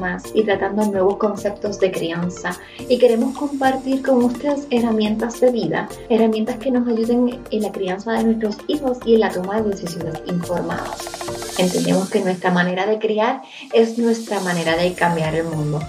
más y tratando nuevos conceptos de crianza. Y queremos compartir con ustedes herramientas de vida, herramientas que nos ayuden en la crianza de nuestros hijos y en la toma de decisiones informadas. Entendemos que nuestra manera de criar es nuestra manera de cambiar el mundo.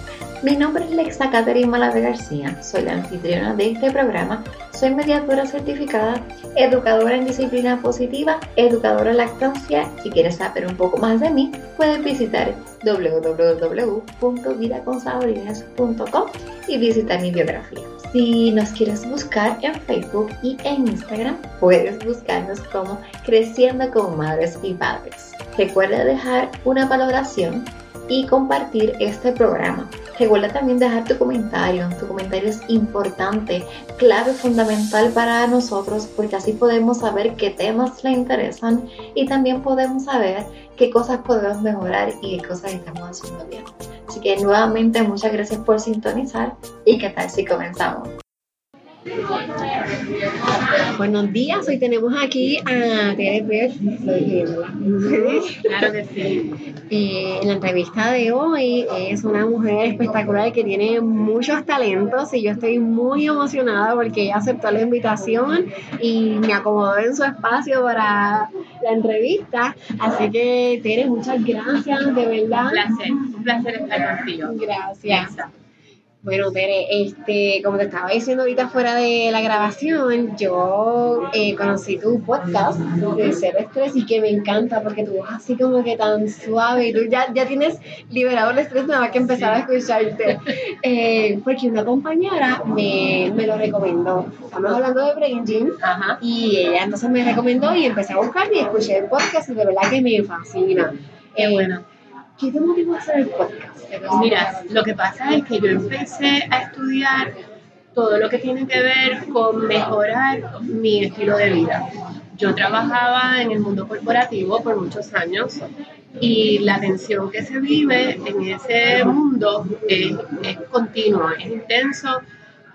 Mi nombre es Lexa Caterina Malave García, soy la anfitriona de este programa, soy mediadora certificada, educadora en disciplina positiva, educadora en lactancia. Si quieres saber un poco más de mí, puedes visitar www.vidaconsaborinas.com y visitar mi biografía. Si nos quieres buscar en Facebook y en Instagram, puedes buscarnos como Creciendo como Madres y Padres. Recuerda dejar una valoración y compartir este programa. Recuerda también dejar tu comentario. Tu comentario es importante, clave, fundamental para nosotros porque así podemos saber qué temas le interesan y también podemos saber qué cosas podemos mejorar y qué cosas estamos haciendo bien. Así que nuevamente muchas gracias por sintonizar y qué tal si comenzamos. Buenos días, hoy tenemos aquí a Tere Claro que sí. Eh, en la entrevista de hoy es una mujer espectacular que tiene muchos talentos y yo estoy muy emocionada porque ella aceptó la invitación y me acomodó en su espacio para la entrevista. Así que Tere, muchas gracias, de verdad. Un placer, un placer estar contigo. Gracias. Bueno, Tere, este, como te estaba diciendo ahorita fuera de la grabación, yo eh, conocí tu podcast de Cero Estrés y que me encanta porque tú vas así como que tan suave y tú ya, ya tienes liberado el estrés nada más que empezar a escucharte. Eh, porque una compañera me, me, lo recomendó. Estamos hablando de Brain Gym y ella entonces me recomendó y empecé a buscar y escuché el podcast y de verdad que me fascina. Qué bueno. ¿Qué te motivó a hacer el podcast? Mira, lo que pasa es que yo empecé a estudiar todo lo que tiene que ver con mejorar mi estilo de vida. Yo trabajaba en el mundo corporativo por muchos años y la tensión que se vive en ese mundo es, es continua, es intenso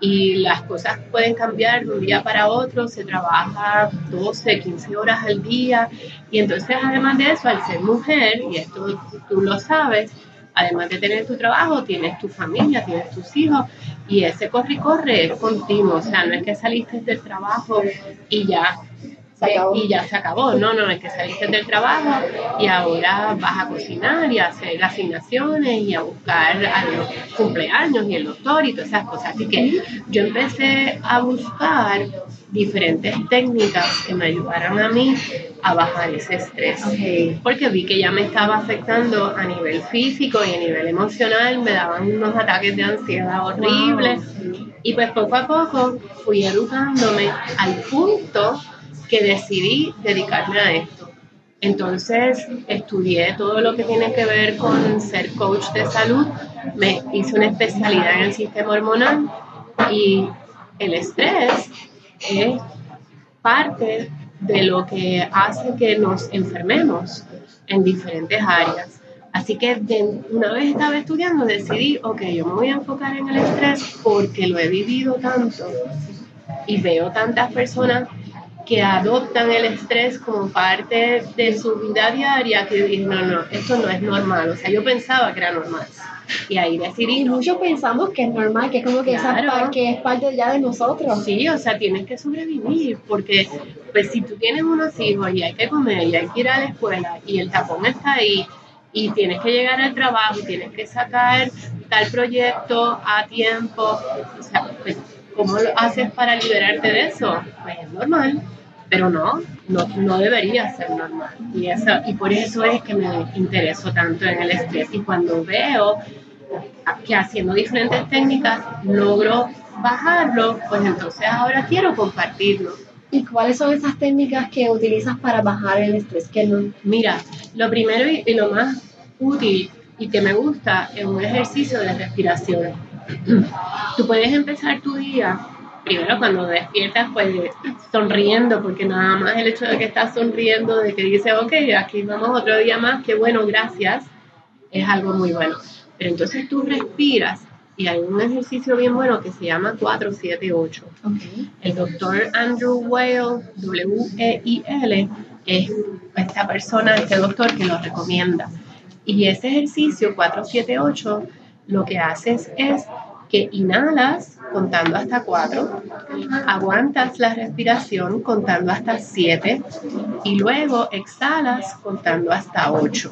y las cosas pueden cambiar de un día para otro, se trabaja 12, 15 horas al día y entonces además de eso, al ser mujer, y esto tú lo sabes, además de tener tu trabajo, tienes tu familia, tienes tus hijos y ese corre y corre es continuo, o sea, no es que saliste del trabajo y ya y ya se acabó. No, no, es que saliste del trabajo y ahora vas a cocinar y a hacer asignaciones y a buscar a los cumpleaños y el doctor y todas esas cosas. Así que yo empecé a buscar diferentes técnicas que me ayudaran a mí a bajar ese estrés. Porque vi que ya me estaba afectando a nivel físico y a nivel emocional, me daban unos ataques de ansiedad horribles. Y pues poco a poco fui educándome al punto que decidí dedicarme a esto. Entonces estudié todo lo que tiene que ver con ser coach de salud, me hice una especialidad en el sistema hormonal y el estrés es parte de lo que hace que nos enfermemos en diferentes áreas. Así que una vez estaba estudiando decidí, ok, yo me voy a enfocar en el estrés porque lo he vivido tanto y veo tantas personas que adoptan el estrés como parte de su vida diaria, que dije, no, no, esto no es normal. O sea, yo pensaba que era normal. Y ahí decidí. muchos pensamos que es normal, que es como que, esa, que es parte ya de nosotros. Sí, o sea, tienes que sobrevivir, porque pues si tú tienes unos hijos y hay que comer y hay que ir a la escuela y el tapón está ahí y tienes que llegar al trabajo y tienes que sacar tal proyecto a tiempo, o sea, pues, ¿cómo lo haces para liberarte de eso? Pues es normal pero no, no, no debería ser normal. Y, eso, y por eso es que me intereso tanto en el estrés. Y cuando veo que haciendo diferentes técnicas logro bajarlo, pues entonces ahora quiero compartirlo. ¿Y cuáles son esas técnicas que utilizas para bajar el estrés? Que no... Mira, lo primero y lo más útil y que me gusta es un ejercicio de respiración. Tú puedes empezar tu día, primero cuando despiertas, pues sonriendo, porque nada más el hecho de que estás sonriendo, de que dices, ok, aquí vamos otro día más, qué bueno, gracias, es algo muy bueno. Pero entonces tú respiras y hay un ejercicio bien bueno que se llama 478. Okay. El doctor Andrew Weil, W-E-I-L, es esta persona, este doctor que lo recomienda. Y ese ejercicio 478 lo que haces es que inhalas contando hasta 4, aguantas la respiración contando hasta 7 y luego exhalas contando hasta 8.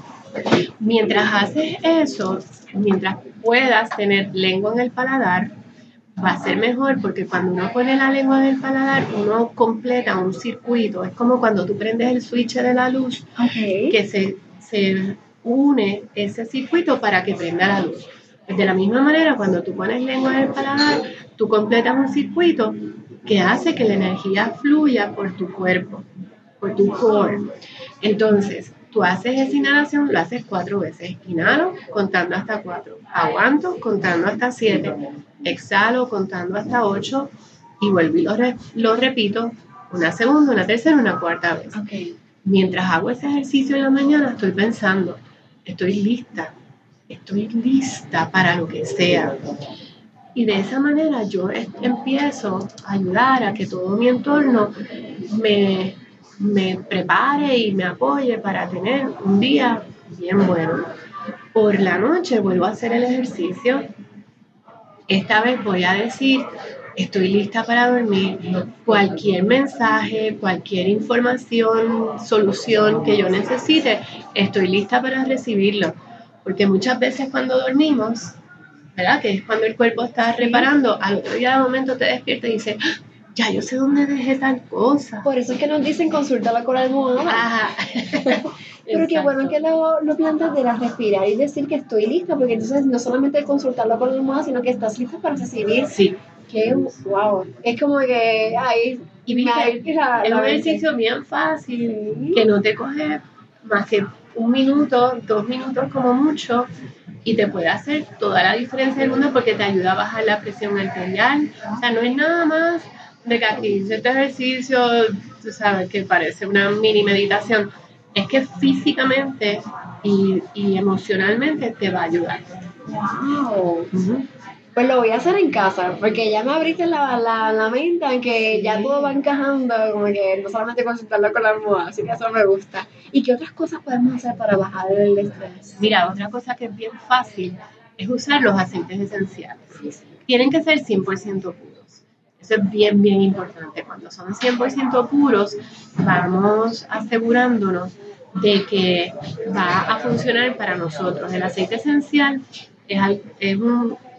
Mientras haces eso, mientras puedas tener lengua en el paladar, va a ser mejor porque cuando uno pone la lengua en el paladar, uno completa un circuito. Es como cuando tú prendes el switch de la luz, que se, se une ese circuito para que prenda la luz. De la misma manera, cuando tú pones lengua en el paladar, tú completas un circuito que hace que la energía fluya por tu cuerpo, por tu core. Entonces, tú haces esa inhalación, lo haces cuatro veces. Inhalo contando hasta cuatro. Aguanto contando hasta siete. Exhalo contando hasta ocho. Y vuelvo y lo, lo repito una segunda, una tercera, una cuarta vez. Mientras hago ese ejercicio en la mañana, estoy pensando, estoy lista, estoy lista para lo que sea. Y de esa manera yo empiezo a ayudar a que todo mi entorno me me prepare y me apoye para tener un día bien bueno. Por la noche vuelvo a hacer el ejercicio. Esta vez voy a decir, estoy lista para dormir. Cualquier mensaje, cualquier información, solución que yo necesite, estoy lista para recibirlo. Porque muchas veces cuando dormimos, ¿verdad? Que es cuando el cuerpo está reparando, al otro día de momento te despiertas y dices, ya yo sé dónde dejé tal cosa. Por eso es que nos dicen consultarla con la almohada. Ajá. Pero qué bueno que lo, lo planteas de la respirar y decir que estoy lista, porque entonces no solamente consultarlo con la almohada, sino que estás lista para recibir. Sí. Qué wow. Es como que ahí. Y viste, es un ejercicio bien fácil, que no te coge más que un minuto, dos minutos como mucho, y te puede hacer toda la diferencia del mundo porque te ayuda a bajar la presión arterial. O sea, no es nada más de que aquí hice este ejercicio, tú sabes, que parece una mini meditación, es que físicamente y, emocionalmente te va a ayudar. Wow. Pues lo voy a hacer en casa, porque ya me abriste la, la, la mente en que ya todo va encajando, como que no solamente consultarlo con la almohada, así que eso me gusta. ¿Y qué otras cosas podemos hacer para bajar el estrés? Mira, otra cosa que es bien fácil es usar los aceites esenciales. Tienen que ser 100% puros eso es bien, bien importante. Cuando son 100% puros, vamos asegurándonos de que va a funcionar para nosotros. El aceite esencial es, es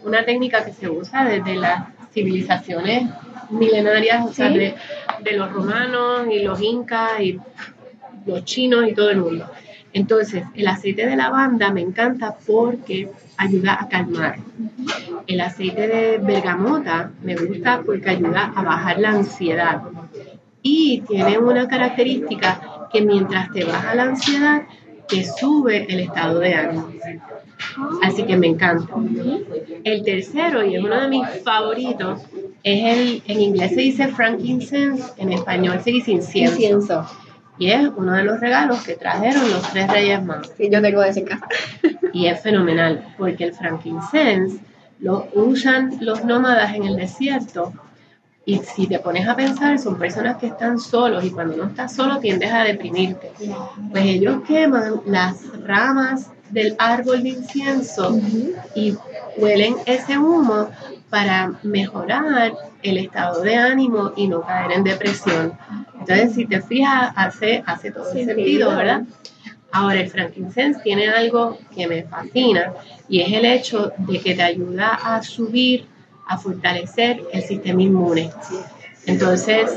una técnica que se usa desde las civilizaciones milenarias, o sea, de, de los romanos y los incas y los chinos y todo el mundo. Entonces, el aceite de lavanda me encanta porque ayuda a calmar. El aceite de bergamota me gusta porque ayuda a bajar la ansiedad. Y tiene una característica que mientras te baja la ansiedad, te sube el estado de ánimo. Así que me encanta. El tercero, y es uno de mis favoritos, es el, en inglés se dice frankincense, en español se dice incienso. incienso. Y es uno de los regalos que trajeron los tres reyes magos. Sí, yo tengo ese en casa. y es fenomenal, porque el frankincense lo usan los nómadas en el desierto. Y si te pones a pensar, son personas que están solos y cuando no estás solo tiendes a deprimirte. Pues ellos queman las ramas del árbol de incienso y huelen ese humo para mejorar el estado de ánimo y no caer en depresión. Entonces, si te fijas, hace, hace todo el sentido, ¿verdad? Ahora, el frankincense tiene algo que me fascina y es el hecho de que te ayuda a subir, a fortalecer el sistema inmune. Entonces,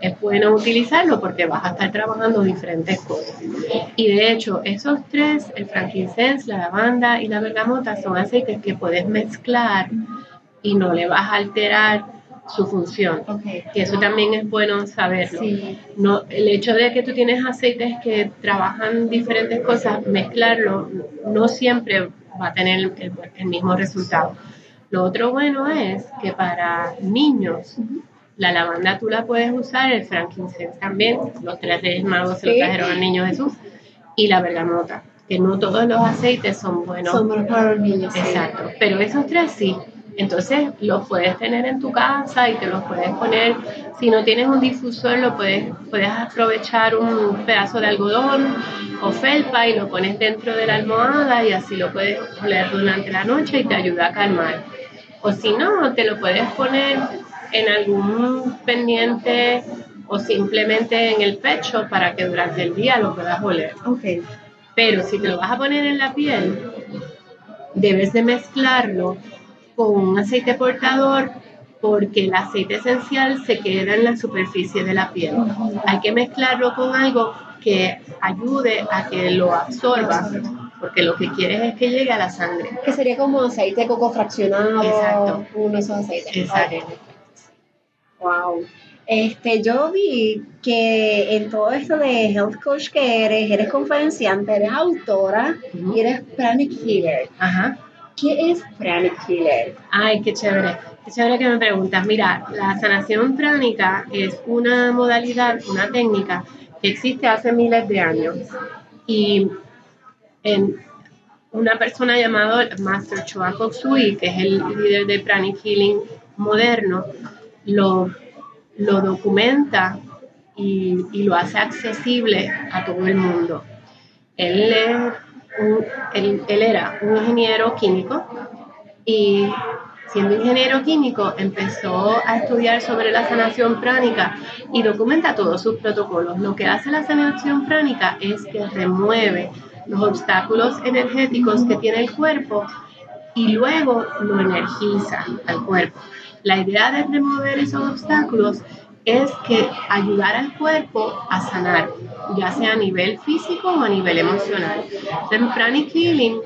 es, bueno utilizarlo porque vas a estar trabajando diferentes cosas. Y de hecho, esos tres, el frankincense, la lavanda y la bergamota, son aceites que puedes mezclar y no le vas a alterar su función. Okay. Que eso también es bueno saberlo. Sí. No, el hecho de que tú tienes aceites que trabajan diferentes cosas, mezclarlo no siempre va a tener el, el mismo resultado. Lo otro bueno es que para niños, la lavanda tú la puedes usar, el frankincense también, los tres reyes magos se lo trajeron al niño Jesús, y la bergamota, que no todos los aceites son buenos. Son buenos para los niños. sí. Exacto, pero esos tres sí. Entonces los puedes tener en tu casa y te los puedes poner. Si no tienes un difusor, lo puedes, puedes aprovechar un pedazo de algodón o felpa y lo pones dentro de la almohada y así lo puedes oler durante la noche y te ayuda a calmar. O si no, te lo puedes poner en algún pendiente o simplemente en el pecho para que durante el día lo puedas oler. Ok. Pero si te lo vas a poner en la piel, debes de mezclarlo con un aceite portador porque el aceite esencial se queda en la superficie de la piel. Hay que mezclarlo con algo que ayude a que lo absorba, porque lo que quieres es que llegue a la sangre. Que sería como aceite de coco fraccionado. Exacto. Uno de esos aceites. Exacto. Wow. Este, yo vi que en todo esto de health coach que eres, eres conferenciante, eres autora y eres pranic healer. Ajá. ¿Qué es pranic healer? Ay, qué chévere. Qué chévere que me preguntas. Mira, la sanación pránica es una modalidad, una técnica que existe hace miles de años. Y en una persona llamada Master Choa Sui, que es el líder de Pranic Healing moderno, lo, lo documenta y, y lo hace accesible a todo el mundo. Él, un- él, él era un ingeniero químico y siendo ingeniero químico empezó a estudiar sobre la sanación pránica y documenta todos sus protocolos. Lo que hace la sanación pránica es que remueve los obstáculos energéticos que tiene el cuerpo y luego lo energiza al cuerpo. La idea de remover esos obstáculos es que ayudar al cuerpo a sanar, ya sea a nivel físico o a nivel emocional. En Pranic Healing,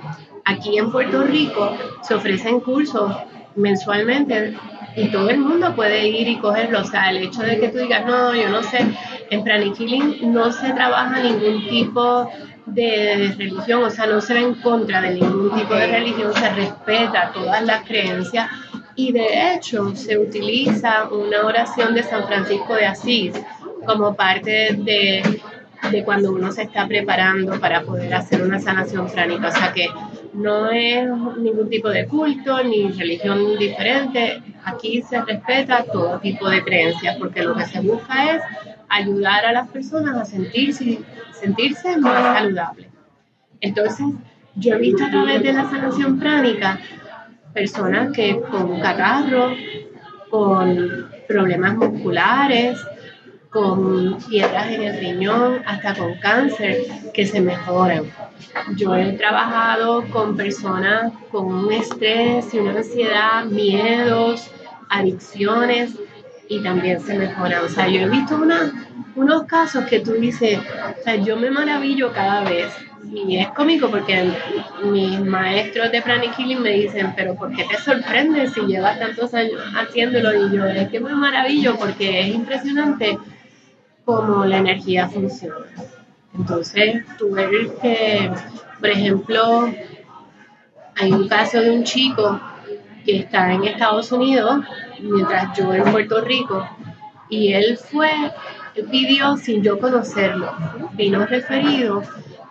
aquí en Puerto Rico, se ofrecen cursos mensualmente y todo el mundo puede ir y cogerlo. O sea, el hecho de que tú digas, no, yo no sé, en Pranic Healing no se trabaja ningún tipo de religión, o sea, no se va en contra de ningún tipo de religión, se respeta todas las creencias y de hecho se utiliza una oración de San Francisco de Asís como parte de, de cuando uno se está preparando para poder hacer una sanación pránica. O sea que no es ningún tipo de culto ni religión diferente. Aquí se respeta todo tipo de creencias porque lo que se busca es ayudar a las personas a sentirse, sentirse más saludables. Entonces, yo he visto a través de la sanación pránica personas que con catarro, con problemas musculares, con piedras en el riñón, hasta con cáncer, que se mejoran. Yo he trabajado con personas con un estrés y una ansiedad, miedos, adicciones, y también se mejoran. O sea, yo he visto una, unos casos que tú dices, o sea, yo me maravillo cada vez. Y es cómico porque mis maestros de Pranic me dicen, pero ¿por qué te sorprende si llevas tantos años haciéndolo? Y yo, es que me maravillo porque es impresionante cómo la energía funciona. Entonces, tú ves que, por ejemplo, hay un caso de un chico que está en Estados Unidos, mientras yo en Puerto Rico, y él fue, pidió sin yo conocerlo, vino referido,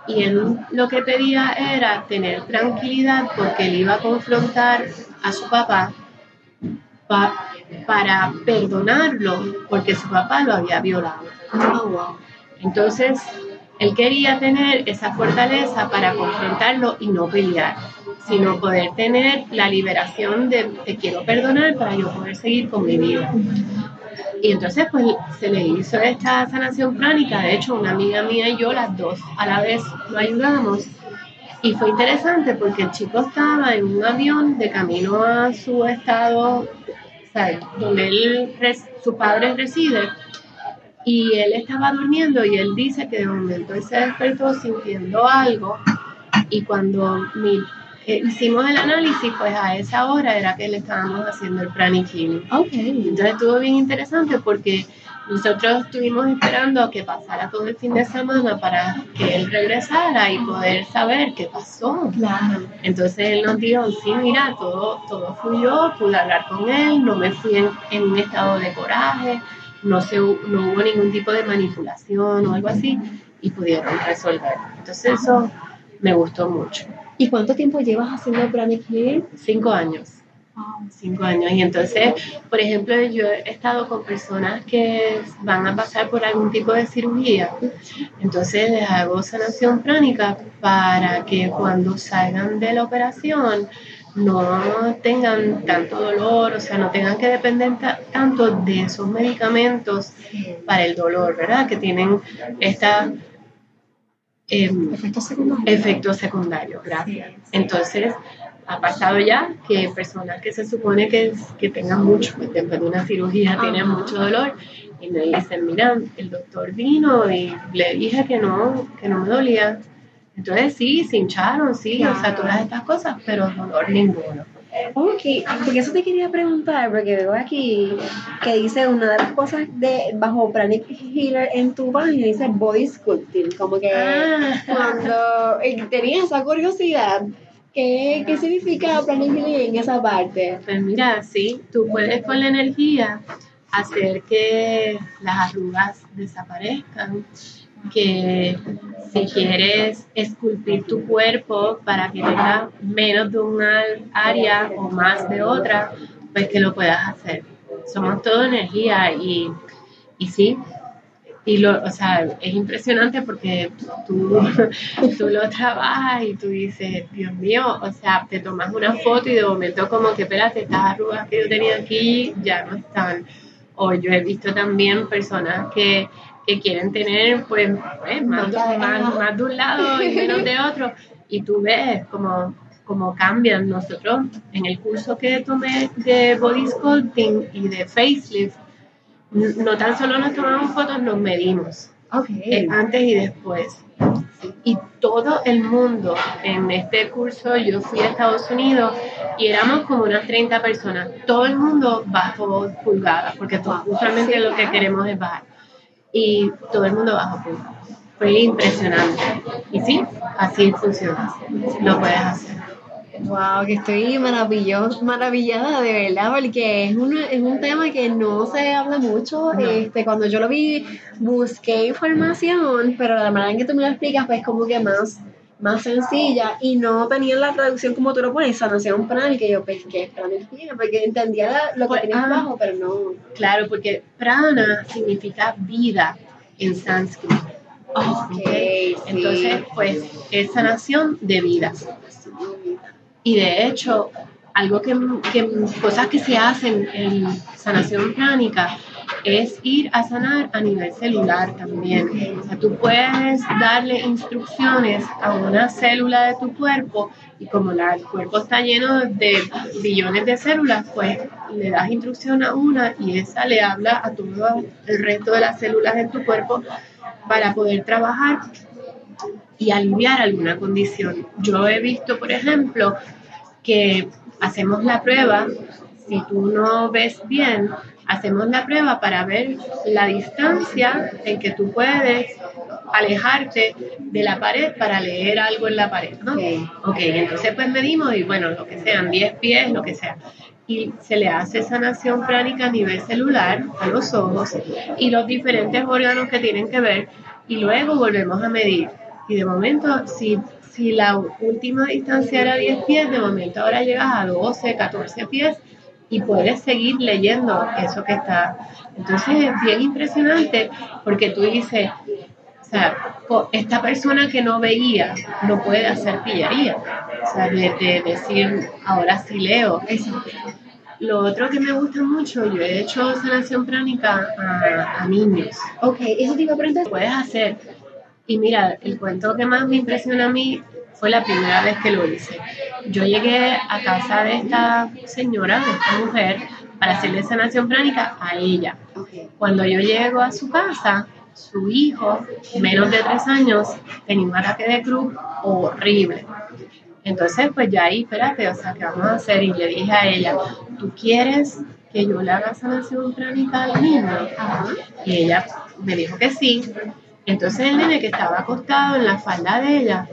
y él lo que pedía era tener tranquilidad porque él iba a confrontar a su papá pa- para perdonarlo porque su papá lo había violado. Entonces, él quería tener esa fortaleza para confrontarlo y no pelear, sino poder tener la liberación de te quiero perdonar para yo poder seguir con mi vida. Y entonces, pues se le hizo esta sanación pránica. De hecho, una amiga mía y yo, las dos a la vez, lo ayudamos. Y fue interesante porque el chico estaba en un avión de camino a su estado, o sea, donde él, su padre reside, y él estaba durmiendo y él dice que de momento él se despertó sintiendo algo y cuando mi- eh, hicimos el análisis, pues a esa hora era que le estábamos haciendo el pranic healing. Okay. Entonces estuvo bien interesante porque nosotros estuvimos esperando a que pasara todo el fin de semana para que él regresara y poder saber qué pasó. Claro. Entonces él nos dijo, sí, mira, todo, todo fluyó, pude hablar con él, no me fui en, en un estado de coraje, no, se, no hubo ningún tipo de manipulación o algo así, y pudieron resolver. Entonces eso me gustó mucho. ¿Y cuánto tiempo llevas haciendo pranic healing? Cinco años. Cinco años. Y entonces, por ejemplo, yo he estado con personas que van a pasar por algún tipo de cirugía. Entonces les hago sanación pránica para que cuando salgan de la operación no tengan tanto dolor, o sea, no tengan que depender ta- tanto de esos medicamentos para el dolor, ¿verdad? Que tienen esta... em, Efectos secundarios. efectos secundarios, gracias. Entonces, ha pasado ya que personas que se supone que, que tengan mucho, pues después de una cirugía tienen mucho dolor, y me dicen, mira, el doctor vino y le dije que no, que no me dolía. Entonces sí, se hincharon, sí, o sea, todas estas cosas, pero dolor ninguno. Ok, porque eso te quería preguntar, porque veo aquí que dice una de las cosas de bajo Pranic Healer en tu página, dice body sculpting, como que Ah. cuando eh, tenía esa curiosidad, ¿qué, qué significa Pranic Healing en esa parte? Pues mira, sí, tú puedes con la energía hacer que las arrugas desaparezcan, que si quieres esculpir tu cuerpo para que tenga menos de una área o más de otra, pues que lo puedas hacer. Somos todo energía y, y sí, y lo, o sea, es impresionante porque tú, tú lo trabajas y tú dices, Dios mío, o sea, te tomas una foto y de momento como que, espérate, estas arrugas que yo tenía aquí ya no están. O yo he visto también personas que, que quieren tener pues, pues, más, de- más, más de un lado y menos de otro. Y tú ves como, como cambian. Nosotros en el curso que tomé de body sculpting y de facelift, no tan solo nos tomamos fotos, nos medimos Ok. eh, antes y después. Y todo el mundo en este curso, yo fui a Estados Unidos y éramos como unas 30 personas. Todo el mundo bajó pulgadas, porque usualmente lo que queremos es bajar. Y todo el mundo bajó pulgadas. Fue impresionante. Y sí, así funciona. Lo puedes hacer. Wow, que estoy maravillosa, maravillada de verdad, porque es un, es un tema que no se habla mucho. No. Este, cuando yo lo vi, busqué información, pero la manera en que tú me lo explicas, pues como que más, más sencilla y no tenía la traducción como tú lo pones, sanación prana, que yo, pues, ¿qué es prana? Porque entendía la- lo que Pues, tenía ah. abajo, pero no. Claro, porque prana significa vida en sánscrito. Ok, sí. Entonces, pues es sanación de vida. Y de hecho, algo que, que- cosas que se hacen en sanación pránica es ir a sanar a nivel celular también. O sea, tú puedes darle instrucciones a una célula de tu cuerpo y como el cuerpo está lleno de billones de células, pues le das instrucción a una y esa le habla a todo el resto de las células de tu cuerpo para poder trabajar y aliviar alguna condición. Yo he visto, por ejemplo, que hacemos la prueba, si tú no ves bien, hacemos la prueba para ver la distancia en que tú puedes alejarte de la pared para leer algo en la pared, ¿no? Ok. Ok, entonces pues medimos y bueno, lo que sean, 10 pies, lo que sea. Y se le hace sanación pránica a nivel celular, a los ojos y los diferentes órganos que tienen que ver y luego volvemos a medir. Y de momento, si, si la última distancia era 10 pies, de momento ahora llegas a 12, 14 pies y puedes seguir leyendo eso que está. Entonces es bien impresionante porque tú dices, o sea, esta persona que no veía no puede hacer pillería. O sea, de, de decir, ahora sí leo. Lo otro que me gusta mucho, yo he hecho sanación pránica a, a niños. Ok, eso te iba a preguntar. Puedes hacer. Y mira, el cuento que más me impresionó a mí fue la primera vez que lo hice. Yo llegué a casa de esta señora, de esta mujer, para hacerle sanación pránica a ella. Cuando yo llego a su casa, su hijo, menos de tres años, tenía un ataque de cruz horrible. Entonces, pues ya ahí, espérate, o sea, ¿qué vamos a hacer? Y le dije a ella, ¿tú quieres que yo le haga sanación pránica al niño? Y ella me dijo que sí. Entonces el nene que estaba acostado en la falda de ella,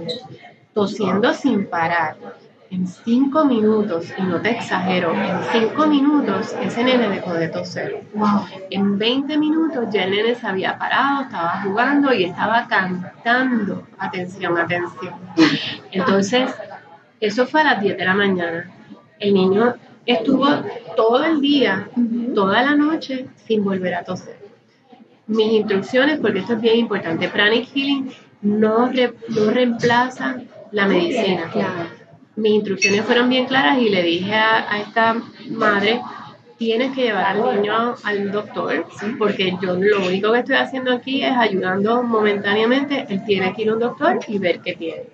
tosiendo sin parar, en cinco minutos, y no te exagero, en cinco minutos ese nene dejó de toser. En 20 minutos ya el nene se había parado, estaba jugando y estaba cantando. Atención, atención. Entonces, eso fue a las 10 de la mañana. El niño estuvo todo el día, toda la noche, sin volver a toser. Mis instrucciones, porque esto es bien importante, Pranic Healing no, no reemplaza la medicina. Mis instrucciones fueron bien claras y le dije a, esta madre, tienes que llevar al niño al doctor, porque yo lo único que estoy haciendo aquí es ayudando momentáneamente, él tiene que ir a un doctor y ver qué tiene.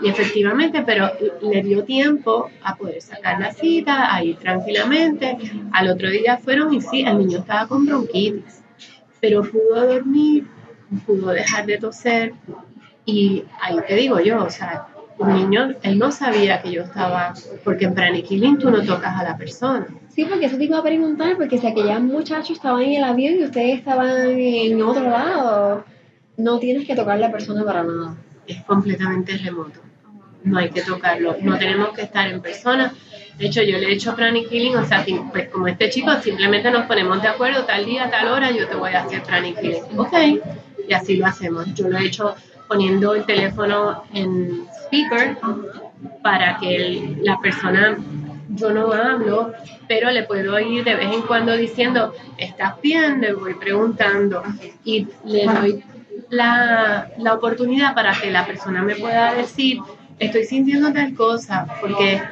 Y efectivamente, pero le dio tiempo a poder sacar la cita, a ir tranquilamente. Al otro día fueron y sí, el niño estaba con bronquitis, pero pudo dormir, pudo dejar de toser, y ahí te digo yo, o sea, un niño, él no sabía que yo estaba, porque en Praniquilín tú no tocas a la persona. Sí, porque eso te iba a preguntar, porque si aquellos muchachos estaban en el avión y ustedes estaban en otro lado, no tienes que tocar a la persona para nada. Es completamente remoto. No hay que tocarlo, no tenemos que estar en persona. De hecho, yo le he hecho pranic healing, o sea, pues como este chico, simplemente nos ponemos de acuerdo, tal día, tal hora, yo te voy a hacer pranic healing. Ok, y así lo hacemos. Yo lo he hecho poniendo el teléfono en speaker para que la persona, yo no hablo, pero le puedo ir de vez en cuando diciendo, ¿estás bien? Le voy preguntando y le doy la, la oportunidad para que la persona me pueda decir, estoy sintiendo tal cosa, porque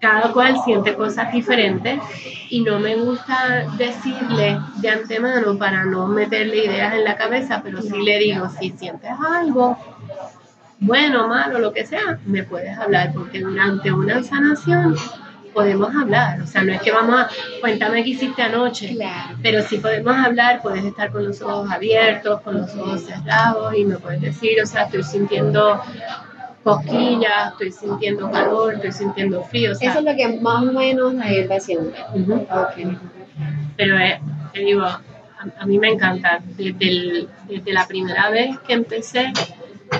cada cual siente cosas diferentes y no me gusta decirle de antemano para no meterle ideas en la cabeza, pero sí le digo, si sientes algo, bueno, malo, lo que sea, me puedes hablar, porque durante una sanación podemos hablar, o sea, no es que vamos a, cuéntame qué hiciste anoche, pero sí podemos hablar, puedes estar con los ojos abiertos, con los ojos cerrados y me puedes decir, o sea, estoy sintiendo cosquillas, estoy sintiendo calor, estoy sintiendo frío. Eso es lo que más o menos ahí está haciendo. Pero eh, te digo, a, mí me encanta. Desde, desde la primera vez que empecé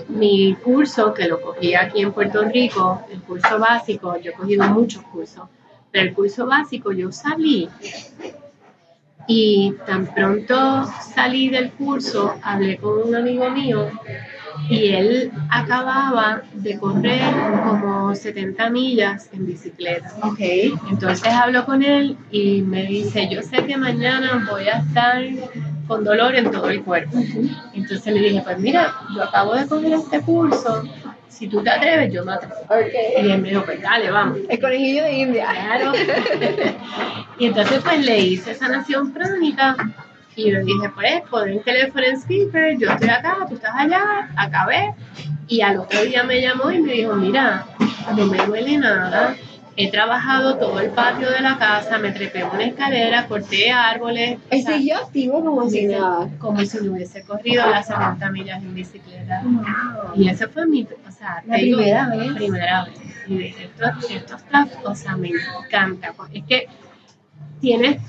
mi curso, que lo cogí aquí en Puerto Rico, el curso básico, yo he cogido muchos cursos, pero el curso básico yo salí y tan pronto salí del curso, hablé con un amigo mío y él acababa de correr como 70 millas en bicicleta. Okay. Entonces hablo con él y me dice, yo sé que mañana voy a estar con dolor en todo el cuerpo. Entonces le dije, pues mira, yo acabo de coger este curso, si tú te atreves, yo me atrevo. Okay. Y él me dijo, pues dale, vamos. El conejillo de India. Claro. y entonces pues le hice sanación pránica y le dije, pues, pon el teléfono en speaker, yo estoy acá, tú estás allá, acabé. Y al otro día me llamó y me dijo, mira, no me duele nada, he trabajado todo el patio de la casa, me trepé una escalera, corté árboles. ¿Y siguió activo como si nada? Como si no hubiese corrido las 70 millas en bicicleta. Y ese fue mi, o sea, la primera vez. Primera vez. Y dije, esto, esto está, o sea, me encanta. Es que tienes,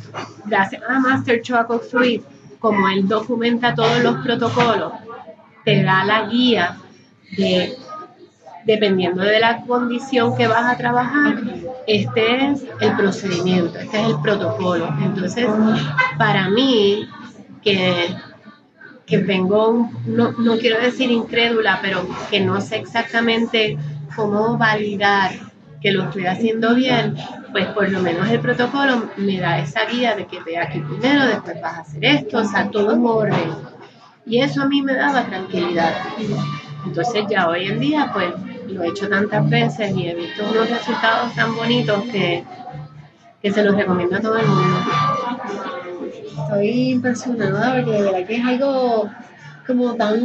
gracias a Master Choco Suite, como él documenta todos los protocolos, te da la guía de, dependiendo de la condición que vas a trabajar, este es el procedimiento, este es el protocolo. Entonces, para mí, que, que vengo, no, no quiero decir incrédula, pero que no sé exactamente cómo validar que lo estoy haciendo bien, pues por lo menos el protocolo me da esa guía de que ve aquí primero, después vas a hacer esto, o sea, todo en orden. Y eso a mí me daba tranquilidad. Entonces ya hoy en día, pues lo he hecho tantas veces y he visto unos resultados tan bonitos que, que se los recomiendo a todo el mundo. Estoy impresionada porque de verdad que es algo como tan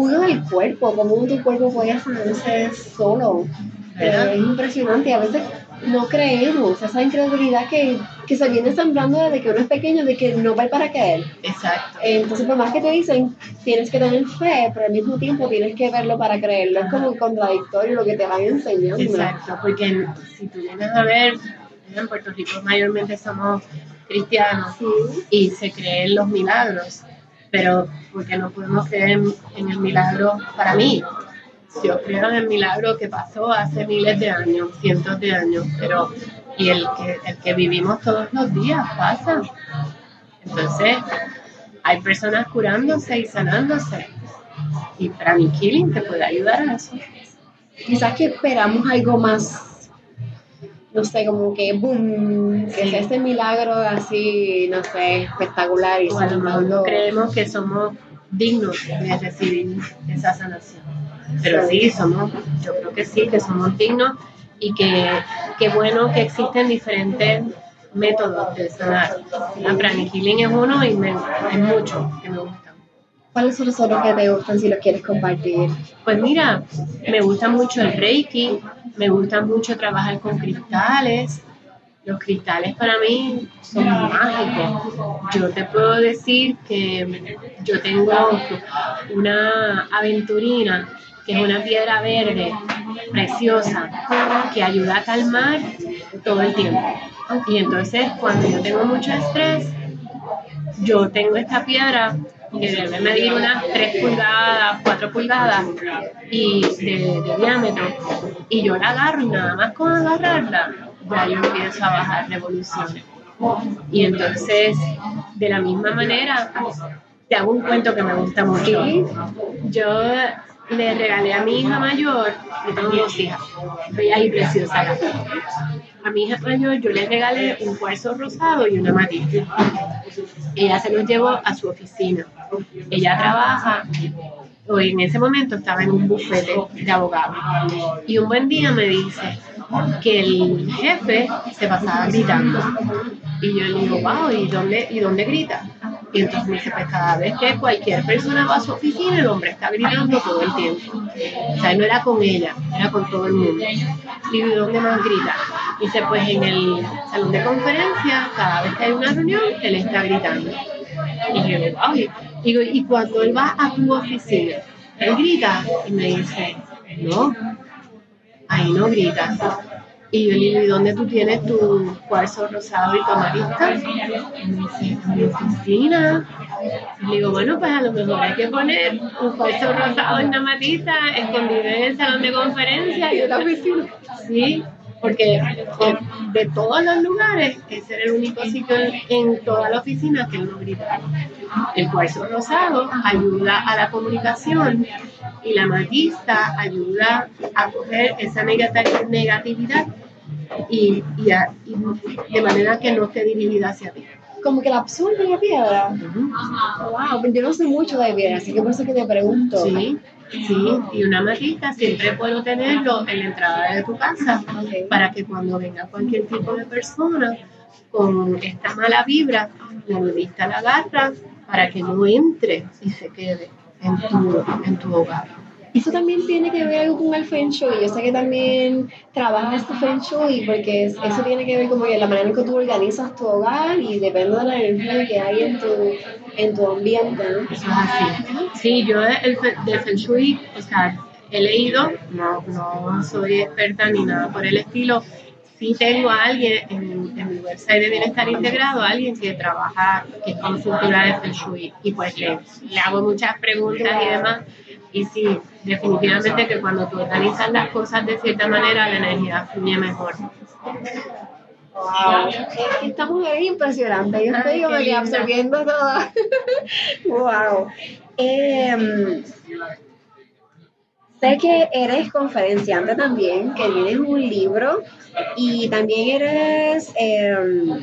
puro del cuerpo, como tu cuerpo puede sanarse solo. es impresionante. A veces no creemos, esa incredulidad que, que se viene sembrando desde que uno es pequeño, de que no va para caer. Exacto. Entonces, por más que te dicen, tienes que tener fe, pero al mismo tiempo tienes que verlo para creerlo. Es como contradictorio lo que te van enseñando. Exacto, porque si tú vienes a ver, en Puerto Rico mayormente somos cristianos y se creen los milagros, pero porque no podemos creer en, el milagro para mí, yo creo en el milagro que pasó hace miles de años, cientos de años, pero y el que, el que vivimos todos los días pasa. Entonces, hay personas curándose y sanándose. Y Pranic Killing te puede ayudar a eso. Quizás que esperamos algo más, no sé, como que boom, que sea este milagro así, no sé, espectacular. Y O a lo mejor sanando. no creemos que somos dignos de recibir esa sanación. Pero sí, somos, yo creo que sí, que somos dignos y que qué bueno que existen diferentes métodos de sanar. La es uno y me, hay muchos que me gustan. ¿Cuáles son los que te gustan si los quieres compartir? Pues mira, me gusta mucho el Reiki, me gusta mucho trabajar con cristales. Los cristales para mí son mágicos. Yo te puedo decir que yo tengo una aventurina, que es una piedra verde preciosa, que ayuda a calmar todo el tiempo. Y entonces cuando yo tengo mucho estrés, yo tengo esta piedra que debe medir unas 3 pulgadas, 4 pulgadas y de, de diámetro. Y yo la agarro y nada más con agarrarla, ya yo empiezo a bajar revoluciones. Y entonces, de la misma manera, te hago un cuento que me gusta mucho. Yo le regalé a mi hija mayor, yo tengo dos hijas, bella y preciosa A mi hija mayor yo le regalé un cuarzo rosado y una matita. Ella se los llevó a su oficina. Ella trabaja, o en ese momento estaba en un bufete de abogados. Y un buen día me dice que el jefe se pasaba gritando. Y yo le digo, wow, ¿y dónde, ¿y dónde grita? Y entonces me dice, pues cada vez que cualquier persona va a su oficina, el hombre está gritando todo el tiempo. O sea, no era con ella, era con todo el mundo. Y digo, ¿y dónde más grita? Dice, pues en el salón de conferencia, cada vez que hay una reunión, él está gritando. Y yo digo, wow. Y, digo, y cuando él va a tu oficina, él grita y me dice, no, ahí no grita. Y yo le digo, ¿y dónde tú tienes tu cuarzo rosado y tu amarista? En mi oficina. Y le digo, bueno, pues a lo mejor hay que poner un cuarzo rosado una amarista escondido en el salón de conferencia y en la oficina. Sí, porque eh, de todos los lugares, ese era el único sitio en, en toda la oficina que uno grita. El cuarzo rosado ayuda a la comunicación y la matista ayuda a coger esa negati- negatividad y, y a- y de manera que no esté dirigida hacia ti. Como que la absorbe la piedra. Wow, yo no sé mucho de piedra, así que por eso que te pregunto. Sí, sí, y una matista siempre puedo tenerlo en la entrada de tu casa para que cuando venga cualquier tipo de persona con esta mala vibra, la matista la agarra para que no entre y se quede en tu, en tu hogar. Eso también tiene que ver algo con el Feng Shui. Yo sé que también trabajas tu Feng Shui porque es- eso tiene que ver como que la manera en que tú organizas tu hogar y depende de la energía que hay en tu, en tu ambiente. ¿no? Eso es así. Sí, yo el, del Feng Shui, o sea, he leído, no, no soy experta ni nada por el estilo. Sí tengo a alguien en, en mi website de Bienestar Integrado, alguien que trabaja, que es consultora de Feng Shui, y pues le, le hago muchas preguntas y demás. Y sí, definitivamente que cuando tú organizas las cosas de cierta manera, la energía fluye mejor. Wow. Esta mujer es impresionante. Yo estoy como que absorbiendo todo. wow. Em, sé que eres conferenciante también, que tienes un libro y también eres em,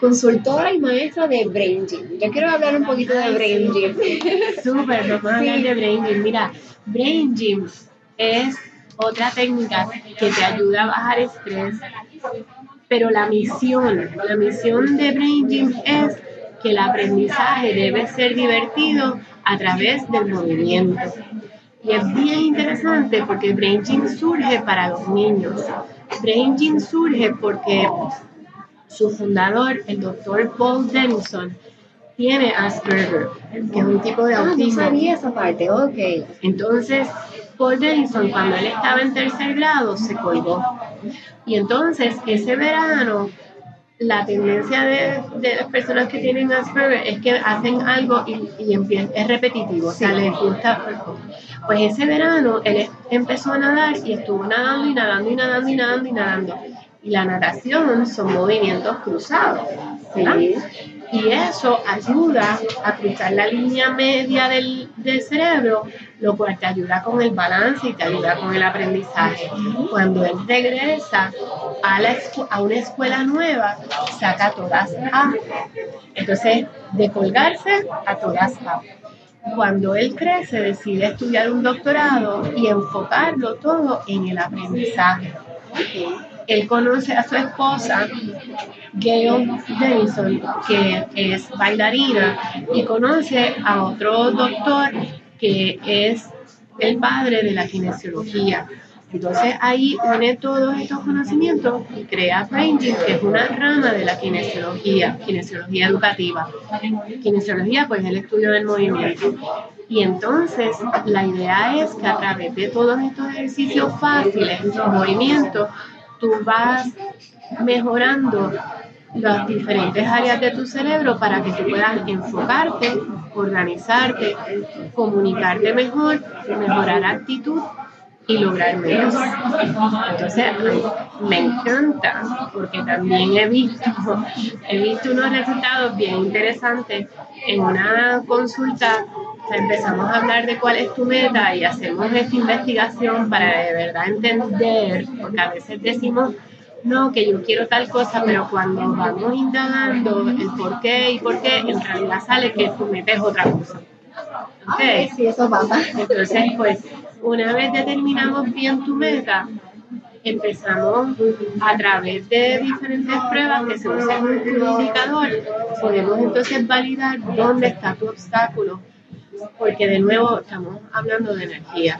consultora y maestra de Brain Gym. Yo quiero hablar un poquito de Brain Gym. Súper, vamos a hablar de Brain Gym. Mira, Brain Gym es otra técnica que te ayuda a bajar estrés, pero la misión, la misión de Brain Gym es que el aprendizaje debe ser divertido a través del movimiento. Y es bien interesante porque Brain Gym surge para los niños. Brain Gym surge porque su fundador, el doctor Paul Denison, tiene Asperger, que es un tipo de Ah, no autismo. sabía esa parte, ok. Entonces, Paul Denison, cuando él estaba en tercer grado, se colgó. Y entonces, ese verano, la tendencia de, de las personas que tienen Asperger es que hacen algo y, y es repetitivo, o sea, Sí. les gusta. Pues ese verano, él empezó a nadar y estuvo nadando y nadando y nadando y nadando y nadando. Y la natación son movimientos cruzados. Y eso ayuda a cruzar la línea media del, del cerebro, lo cual te ayuda con el balance y te ayuda con el aprendizaje. Cuando él regresa a, la a una escuela nueva, saca todas A. Entonces, de colgarse a todas A. Cuando él crece, decide estudiar un doctorado y enfocarlo todo en el aprendizaje. Él conoce a su esposa, Gail Denison, que es bailarina, y conoce a otro doctor que es el padre de la kinesiología. Entonces ahí une todos estos conocimientos y crea Gym, que es una rama de la kinesiología, kinesiología educativa. Kinesiología, pues el estudio del movimiento. Y entonces la idea es que a través de todos estos ejercicios fáciles, movimientos, tú vas mejorando las diferentes áreas de tu cerebro para que tú puedas enfocarte, organizarte, comunicarte mejor, mejorar actitud y lograr menos. Entonces, me encanta porque también he visto, he visto unos resultados bien interesantes en una consulta. Empezamos a hablar de cuál es tu meta y hacemos esta investigación para de verdad entender, porque a veces decimos, no, que yo quiero tal cosa, pero cuando vamos indagando el por qué y por qué, en realidad sale que tu meta es otra cosa. Ok, ¿Ok? sí, eso pasa. Entonces, pues, una vez determinamos bien tu meta, empezamos a través de diferentes pruebas que se usan un indicador, podemos entonces validar dónde está tu obstáculo, porque de nuevo estamos hablando de energía.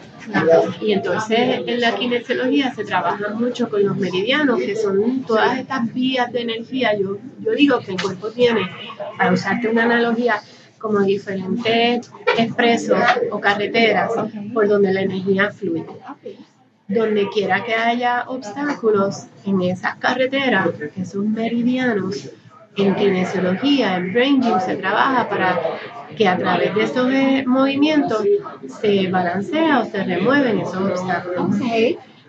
Y entonces en la kinesiología se trabaja mucho con los meridianos, que son todas estas vías de energía. Yo, yo digo que el cuerpo tiene, para usarte una analogía, como diferentes expresos o carreteras por donde la energía fluye. Donde quiera que haya obstáculos en esas carreteras, esos meridianos, en kinesiología, en brain se trabaja para que a través de esos eh, movimientos se balancea o se remueven esos obstáculos.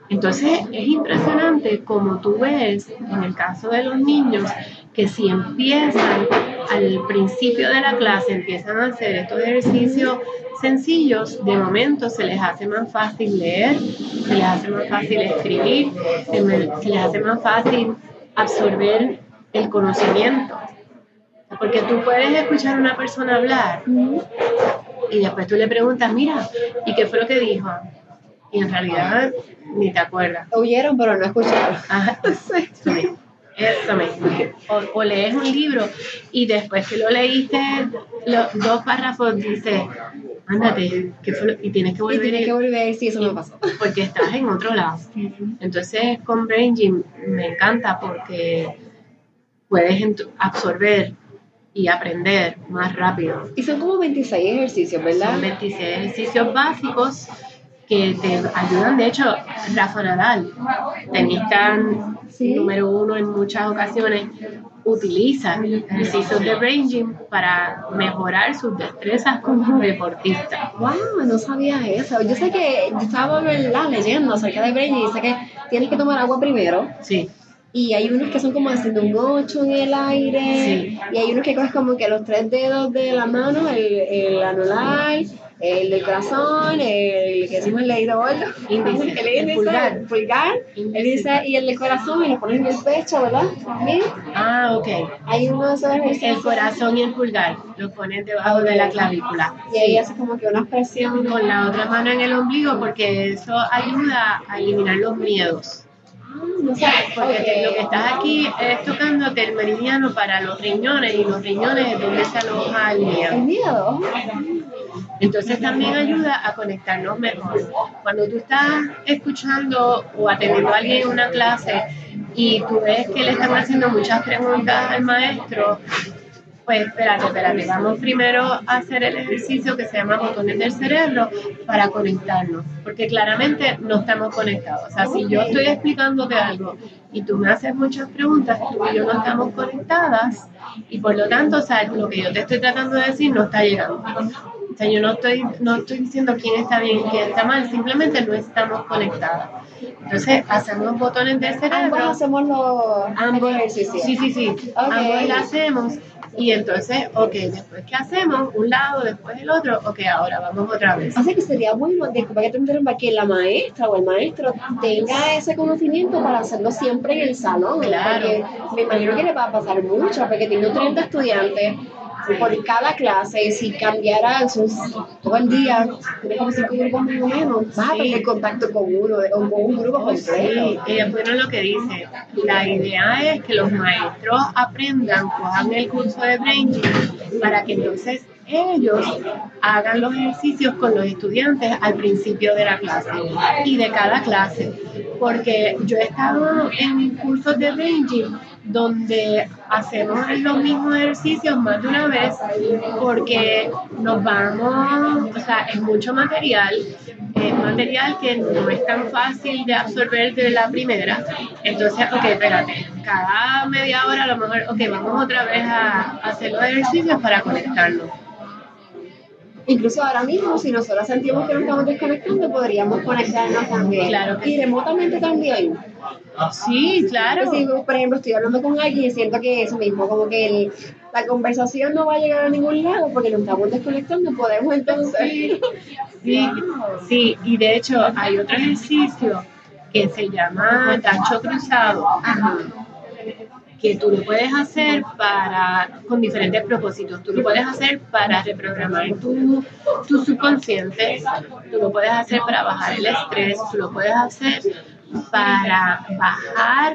Entonces es impresionante como tú ves en el caso de los niños que si empiezan al principio de la clase, empiezan a hacer estos ejercicios sencillos, de momento se les hace más fácil leer, se les hace más fácil escribir, se, me- se les hace más fácil absorber el conocimiento. Porque tú puedes escuchar a una persona hablar y después tú le preguntas, mira, ¿y qué fue lo que dijo? Y en realidad ni te acuerdas. Oyeron, pero no escucharon. Ajá, mismo. O, o lees un libro y después que lo leíste, los dos párrafos dices, ándate, ¿qué fue lo-?" y tienes que Y volver tienes que volver, sí, eso me pasó. porque estás en otro lado. Entonces con Brain Gym me encanta porque puedes absorber y aprender más rápido. Y son como 26 ejercicios, ¿verdad? Son 26 ejercicios básicos que te ayudan. De hecho, Rafa Nadal, tenista Sí. número uno en muchas ocasiones, utiliza ejercicios de Brain Gym para mejorar sus destrezas como deportista. Wow, no sabía eso. Yo sé que yo estaba ¿verdad? leyendo acerca de Brain y dice que tienes que tomar agua primero. Sí, Y hay unos que son como haciendo un 8 en el aire. Sí. Y hay unos que coges como que los tres dedos de la mano, el, el anular, el del corazón, el que decimos el dedito gordo. Índice, El pulgar. el pulgar, el índice y el del corazón y lo pones en el pecho, ¿verdad? También Ah, ok. hay uno de. El corazón y el pulgar lo pones debajo de la clavícula. Y ahí haces como que una presión. Con la otra mano en el ombligo porque eso ayuda a eliminar los miedos. Ah, no. Porque lo que estás aquí es tocándote el meridiano para los riñones y los riñones es donde se aloja el El miedo. Entonces también ayuda a conectarnos mejor. Cuando tú estás escuchando o atendiendo a alguien en una clase y tú ves que le están haciendo muchas preguntas al maestro, pues espérate, espérate, vamos primero a hacer el ejercicio que se llama botones del cerebro para conectarnos, porque claramente no estamos conectados. O sea, si yo estoy explicándote algo y tú me haces muchas preguntas, tú y yo no estamos conectadas y por lo tanto, o sea, lo que yo te estoy tratando de decir no está llegando. O sea, yo no estoy, no estoy diciendo quién está bien y quién está mal, simplemente no estamos conectadas. Entonces, hacemos botones del cerebro. Ambos hacemos los Ambos, ejercicios. sí, sí, sí. Ambos lo hacemos. Y entonces, ok, después que hacemos, un lado, después el otro, ok, ahora vamos otra vez. Así que sería bueno, disculpa que te interrumpa, que la maestra o el maestro tenga ese conocimiento para hacerlo siempre en el salón. Claro. Porque me imagino que le va a pasar mucho, porque tiene 30 estudiantes por cada clase, y si cambiara sus, todo el día, tiene como cinco grupos más o menos, vas a tener contacto con uno, o con un grupo Oh, completo. sí, ella bueno lo que dice. La idea es que los maestros aprendan, cojan el curso de Brain para que entonces ellos hagan los ejercicios con los estudiantes al principio de la clase y de cada clase. Porque yo he estado en cursos de Gym donde hacemos los mismos ejercicios más de una vez porque nos vamos, o sea, es mucho material, es material que no es tan fácil de absorber de la primera. Entonces, ok, espérate, cada media hora a lo mejor, ok, vamos otra vez a, hacer los ejercicios para conectarnos. Incluso ahora mismo, si nosotros sentimos que nos estamos desconectando, podríamos conectarnos también. Claro que y remotamente también. Sí, claro. Si, por ejemplo, estoy hablando con alguien y siento que eso mismo, como que el- la conversación no va a llegar a ningún lado porque nos estamos desconectando, podemos entonces... Sí, sí, sí, y de hecho hay otro ejercicio que se llama gancho cruzado, que tú lo puedes hacer para con diferentes propósitos. Tú lo puedes hacer para reprogramar tu, tu subconsciente, tú lo puedes hacer para bajar el estrés, tú lo puedes hacer para bajar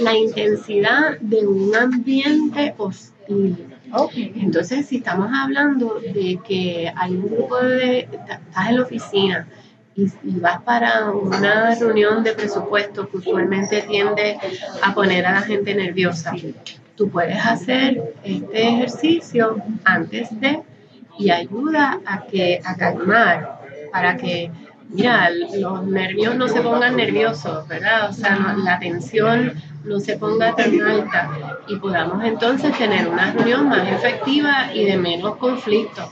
la intensidad de un ambiente hostil. Entonces, si estamos hablando de que hay un grupo de, estás en la oficina y, y vas para una reunión de presupuesto que usualmente tiende a poner a la gente nerviosa, tú puedes hacer este ejercicio antes de y ayuda a que a calmar para que mira los nervios no se pongan nerviosos verdad o sea la tensión no se ponga tan alta y podamos entonces tener una reunión más efectiva y de menos conflicto.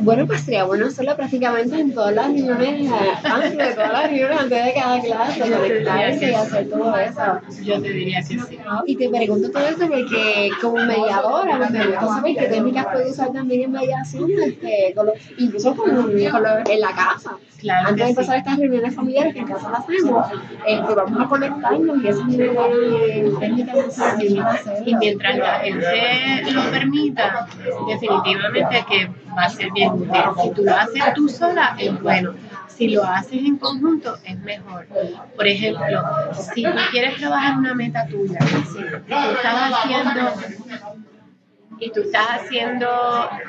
Bueno, pues sería bueno hacerlo prácticamente en todas las reuniones, antes de todas las reuniones, antes de cada clase, conectarse y hacer todo eso. Yo te diría que sí. Y te pregunto todo esto porque como mediadora, pues me gusta saber qué técnicas puedes usar también en mediación, este, con los- incluso con, con los- en la casa. Claro Antes de que sí. empezar estas reuniones familiares que en casa las hacemos, este, vamos a conectarnos y eso es y mientras la gente lo permita, definitivamente que va a ser bien útil. Si tú lo haces tú sola, es bueno. Si lo haces en conjunto, es mejor. Por ejemplo, si tú quieres trabajar una meta tuya, si tú estás haciendo y tú estás haciendo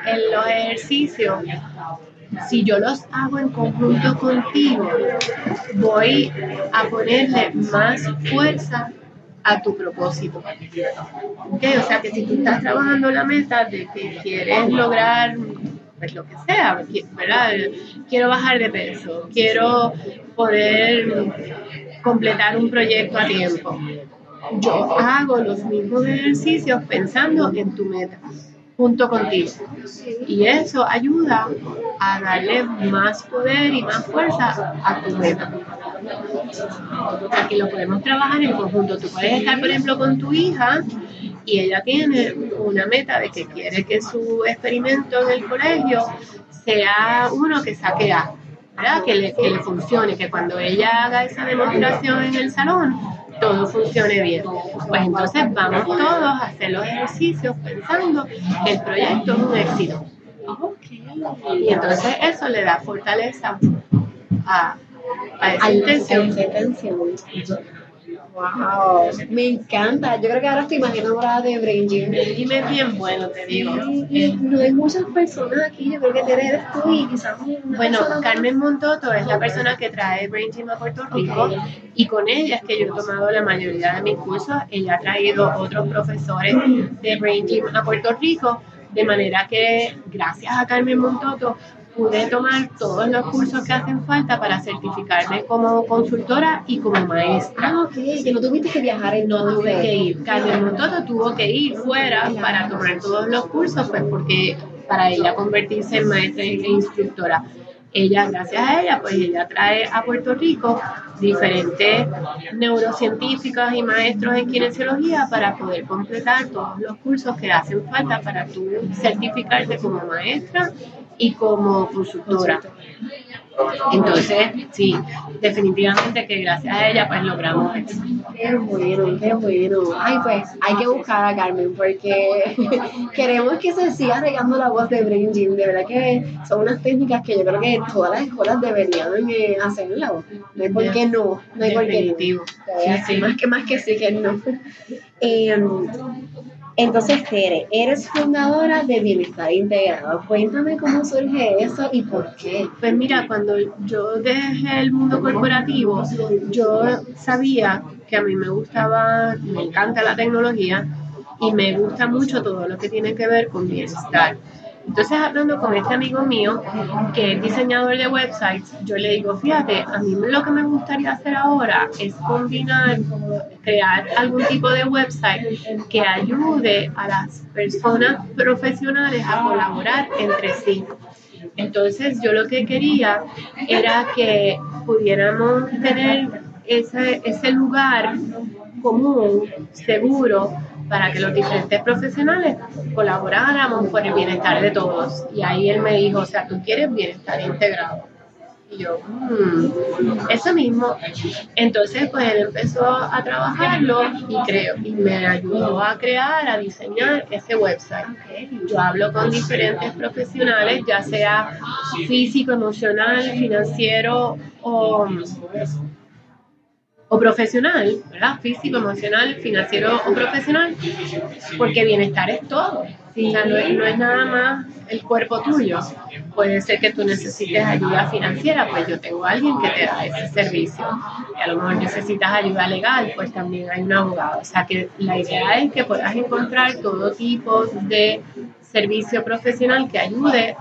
en los ejercicios, si yo los hago en conjunto contigo, voy a ponerle más fuerza a tu propósito. ¿Ok? O sea que si tú estás trabajando la meta de que quieres lograr pues lo que sea. Quiero bajar de peso, quiero poder completar un proyecto a tiempo. Yo hago los mismos ejercicios pensando en tu meta, junto contigo. Y eso ayuda a darle más poder y más fuerza a tu meta. Que lo podemos trabajar en conjunto. Tú puedes estar, por ejemplo, con tu hija y ella tiene una meta de que quiere que su experimento en el colegio sea uno que saque A, ¿verdad? Que le, que le funcione, que cuando ella haga esa demostración en el salón, todo funcione bien. Pues entonces vamos todos a hacer los ejercicios pensando que el proyecto es un éxito. Y entonces eso le da fortaleza a, a esa intención. Wow, me encanta. Yo creo que ahora estoy más enamorada de Brain Gym. Gym es bien bueno, te digo. Y no hay muchas personas aquí, yo creo que eres tú y quizás Bueno. Carmen Montoto es la persona que trae Brain Gym a Puerto Rico y con ella es que yo he tomado la mayoría de mis cursos. Ella ha traído otros profesores de Brain Gym a Puerto Rico, de manera que gracias a Carmen Montoto pude tomar todos los cursos que hacen falta para certificarme como consultora y como maestra. Ah, ok, que no tuviste que viajar en No tuve que ir. Carmen Montoto tuvo que ir fuera para tomar todos los cursos, pues porque para ella convertirse en maestra e instructora. Ella, gracias a ella, pues ella trae a Puerto Rico diferentes neurocientíficos y maestros en kinesiología para poder completar todos los cursos que hacen falta para tú certificarte como maestra y como consultora. Entonces, sí, definitivamente que gracias a ella pues logramos eso. Qué bueno, qué bueno. Ay, pues hay que buscar a Carmen porque queremos que se siga regando la voz de Brain Gym. De verdad que son unas técnicas que yo creo que todas las escuelas deberían eh, hacerlo. No hay por qué no. No hay por qué no. Sí, sí, más que más que sí que no. Eh, entonces, Tere, eres fundadora de Bienestar Integrado. Cuéntame cómo surge eso y por qué. Pues mira, cuando yo dejé el mundo corporativo, yo sabía que a mí me gustaba, me encanta la tecnología y me gusta mucho todo lo que tiene que ver con bienestar. Entonces, hablando con este amigo mío, que es diseñador de websites, yo le digo, fíjate, a mí lo que me gustaría hacer ahora es combinar, crear algún tipo de website que ayude a las personas profesionales a colaborar entre sí. Entonces, yo lo que quería era que pudiéramos tener ese, ese lugar común, seguro, para que los diferentes profesionales colaboráramos por el bienestar de todos. Y ahí él me dijo, o sea, tú quieres bienestar integrado. Y yo, "Mm, eso mismo. Entonces, pues él empezó a trabajarlo y creo, y me ayudó a crear, a diseñar ese website. Yo hablo con diferentes profesionales, ya sea físico, emocional, financiero o o profesional, ¿verdad? Físico, emocional, financiero o profesional, porque bienestar es todo. O sea, no es, no es nada más el cuerpo tuyo. Puede ser que tú necesites ayuda financiera, pues yo tengo a alguien que te da ese servicio. Y a lo mejor necesitas ayuda legal, pues también hay un abogado. O sea, que la idea es que puedas encontrar todo tipo de servicio profesional que ayude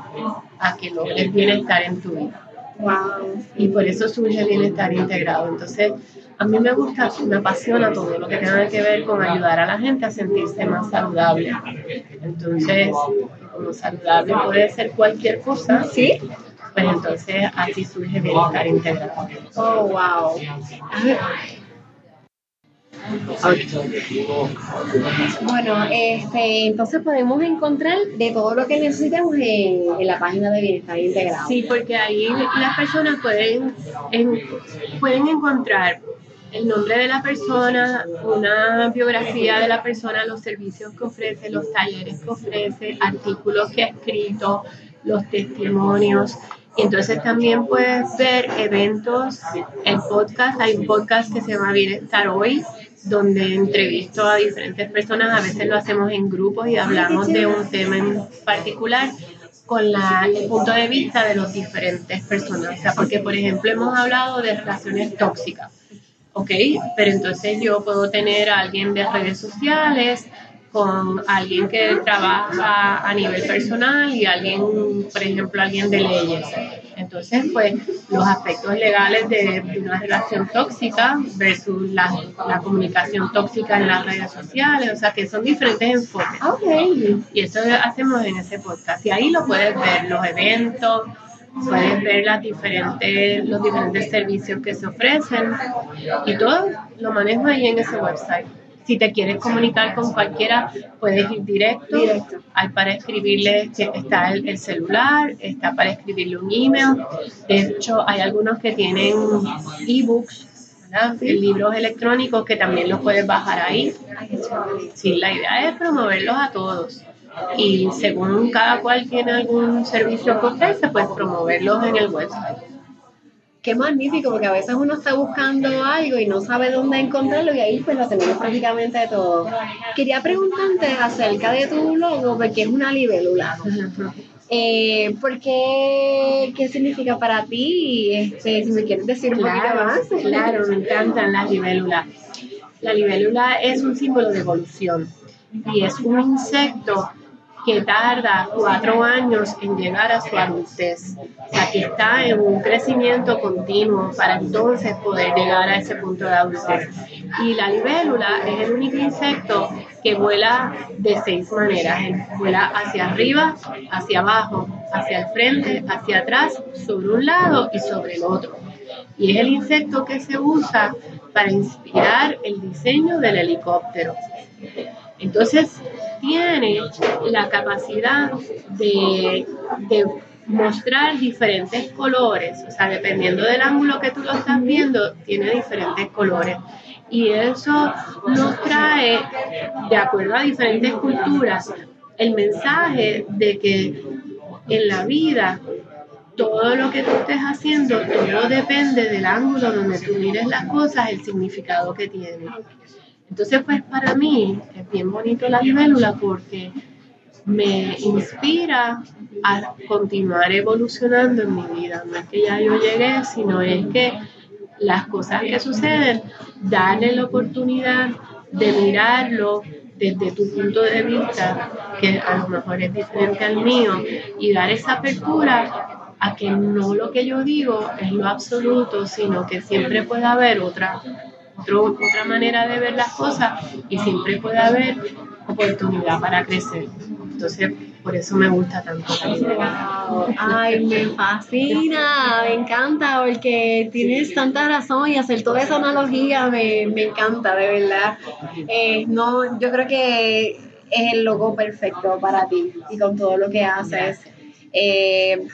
a que logres bienestar en tu vida Wow. y por eso surge el bienestar integrado. Entonces, a mí me gusta, me apasiona todo lo que tenga que ver con ayudar a la gente a sentirse más saludable. Entonces, como saludable puede ser cualquier cosa, ¿Sí? pues entonces así surge bienestar integrado. Oh, wow. Bueno, este, entonces podemos encontrar de todo lo que necesitamos en, en la página de Bienestar Integrado. Sí, porque ahí las personas pueden, en- pueden encontrar el nombre de la persona, una biografía de la persona, los servicios que ofrece, los talleres que ofrece, artículos que ha escrito, los testimonios. Y entonces también puedes ver eventos, el podcast, hay un podcast que se llama Bienestar Hoy, donde entrevisto a diferentes personas, a veces lo hacemos en grupos y hablamos de un tema en particular con la, el punto de vista de los diferentes personas. O sea, porque por ejemplo hemos hablado de relaciones tóxicas, ¿ok? Pero entonces yo puedo tener a alguien de redes sociales, con alguien que trabaja a nivel personal y alguien, por ejemplo, alguien de leyes. Entonces, pues, los aspectos legales de, una relación tóxica versus la, la comunicación tóxica en las redes sociales, o sea, que son diferentes enfoques. Ok. Y eso hacemos en ese podcast. Y ahí lo puedes ver, los eventos, puedes ver las diferentes, los diferentes servicios que se ofrecen y todo lo manejo ahí en ese website. Si te quieres comunicar con cualquiera, puedes ir directo. Hay para escribirle, está el, el celular, está para escribirle un email. De hecho, hay algunos que tienen ebooks, libros electrónicos que también los puedes bajar ahí. Sí, la idea es promoverlos a todos. Y según cada cual tiene algún servicio que ofrece, pues promoverlos en el website. qué magnífico, porque a veces uno está buscando algo y no sabe dónde encontrarlo y ahí pues lo tenemos prácticamente todo. Quería preguntarte acerca de tu logo, porque es una libélula. Eh, ¿Por qué? ¿Qué significa para ti? Este, si me quieres decir un poquito más. Claro, me encantan las libélulas. La libélula es un símbolo de evolución y es un insecto que tarda cuatro años en llegar a su adultez. O que está en un crecimiento continuo para entonces poder llegar a ese punto de adultez. Y la libélula es el único insecto que vuela de seis maneras. vuela hacia arriba, hacia abajo, hacia el frente, hacia atrás, sobre un lado y sobre el otro. Y es el insecto que se usa para inspirar el diseño del helicóptero. Entonces, tiene la capacidad de, mostrar diferentes colores, o sea, dependiendo del ángulo que tú lo estás viendo, tiene diferentes colores. Y eso nos trae, de acuerdo a diferentes culturas, el mensaje de que en la vida todo lo que tú estés haciendo, todo depende del ángulo donde tú mires las cosas, el significado que tiene. Entonces, pues para mí es bien bonito la libélula porque me inspira a continuar evolucionando en mi vida. No es que ya yo llegué, sino es que las cosas que suceden, darle la oportunidad de mirarlo desde tu punto de vista, que a lo mejor es diferente al mío, y dar esa apertura a que no lo que yo digo es lo absoluto, sino que siempre puede haber otra otra manera de ver las cosas y siempre puede haber oportunidad para crecer. Entonces, por eso me gusta tanto. Ay, me fascina, me encanta, porque tienes tanta razón y hacer toda esa analogía me, encanta, de verdad. Eh, no, yo creo que es el logo perfecto para ti y con todo lo que haces. Eh,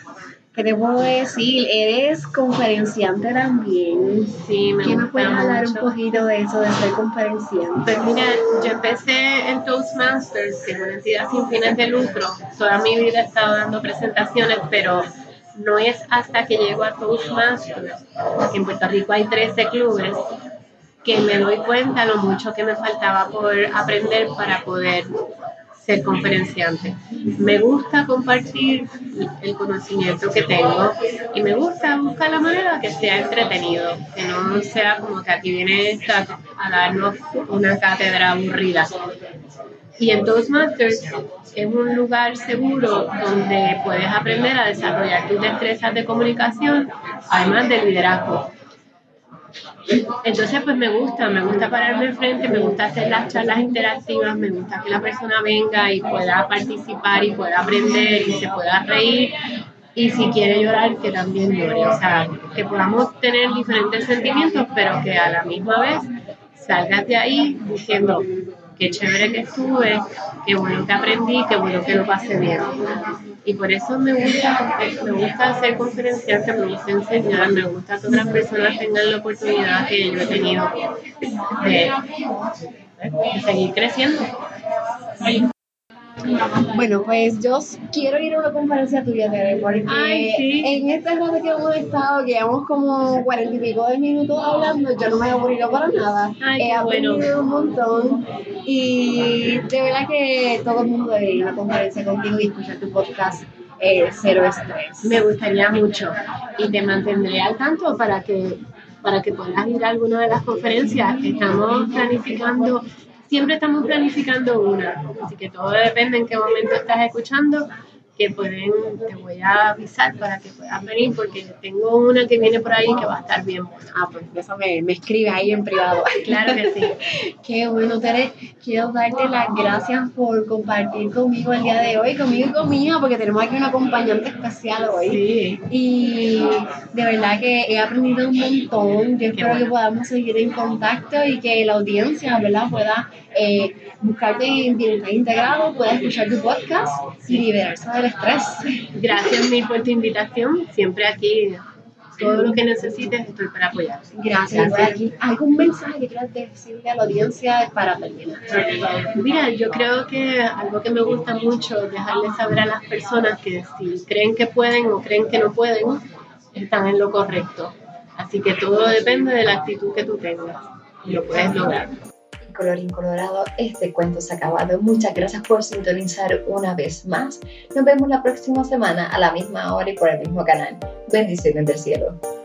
¿Qué te puedo decir? Eres conferenciante también. Sí, me ¿Qué me puedes hablar un poquito de eso, de ser conferenciante? Pues mira, yo empecé en Toastmasters, que es una entidad sin fines de lucro. Toda mi vida he estado dando presentaciones, pero no es hasta que llego a Toastmasters, que en Puerto Rico hay 13 clubes, que me doy cuenta lo mucho que me faltaba por aprender para poder ser conferenciante. Me gusta compartir el conocimiento que tengo y me gusta buscar la manera que sea entretenido, que no sea como que aquí viene esta a darnos una cátedra aburrida. Y en Toastmasters es un lugar seguro donde puedes aprender a desarrollar tus destrezas de comunicación, además del liderazgo. Entonces, pues me gusta, me gusta pararme enfrente, me gusta hacer las charlas interactivas, me gusta que la persona venga y pueda participar y pueda aprender y se pueda reír. Y si quiere llorar, que también llore. O sea, que podamos tener diferentes sentimientos, pero que a la misma vez salgas de ahí diciendo, qué chévere que estuve, qué bueno que aprendí, qué bueno que lo pasé bien. Y por eso me gusta, me gusta ser conferenciante, me gusta enseñar, me gusta que otras personas tengan la oportunidad que yo he tenido de, de seguir creciendo. Bueno, pues yo quiero ir a una conferencia tuya, Tere, porque en este rato que hemos estado, que llevamos como cuarenta y pico de minutos hablando, yo no me he aburrido para nada. he aprendido un montón y de verdad que todo el mundo debe ir a una conferencia contigo y escuchar tu podcast. Eh, cero estrés. Me gustaría mucho y te mantendré al tanto para que para que puedas ir a alguna de las conferencias. Estamos planificando siempre estamos planificando una, así que todo depende en qué momento estás escuchando, que pueden, te voy a avisar para que puedas venir, porque tengo una que viene por ahí que va a estar bien Ah, pues eso me, me escribe ahí en privado. Claro que sí. Qué bueno, Tere. Quiero darte las gracias por compartir conmigo el día de hoy, conmigo y conmigo, porque tenemos aquí un acompañante especial hoy. Sí. Y de verdad que he aprendido un montón. Yo espero que podamos seguir en contacto y que la audiencia, ¿verdad?, pueda eh, buscarte en Bienestar Integrado, pueda escuchar tu podcast y liberarse del estrés. Gracias mil por tu invitación. Siempre aquí todo lo que necesites estoy para apoyar. Gracias. ¿Algún mensaje que quieras decirle a la audiencia para terminar? Mira, yo creo que algo que me gusta mucho es dejarle saber a las personas que si creen que pueden o creen que no pueden, están en lo correcto. Así que todo depende de la actitud que tú tengas y lo puedes lograr. Colorín Colorado, este cuento se ha acabado. Muchas gracias por sintonizar una vez más. Nos vemos la próxima semana a la misma hora y por el mismo canal. Bendiciones del cielo.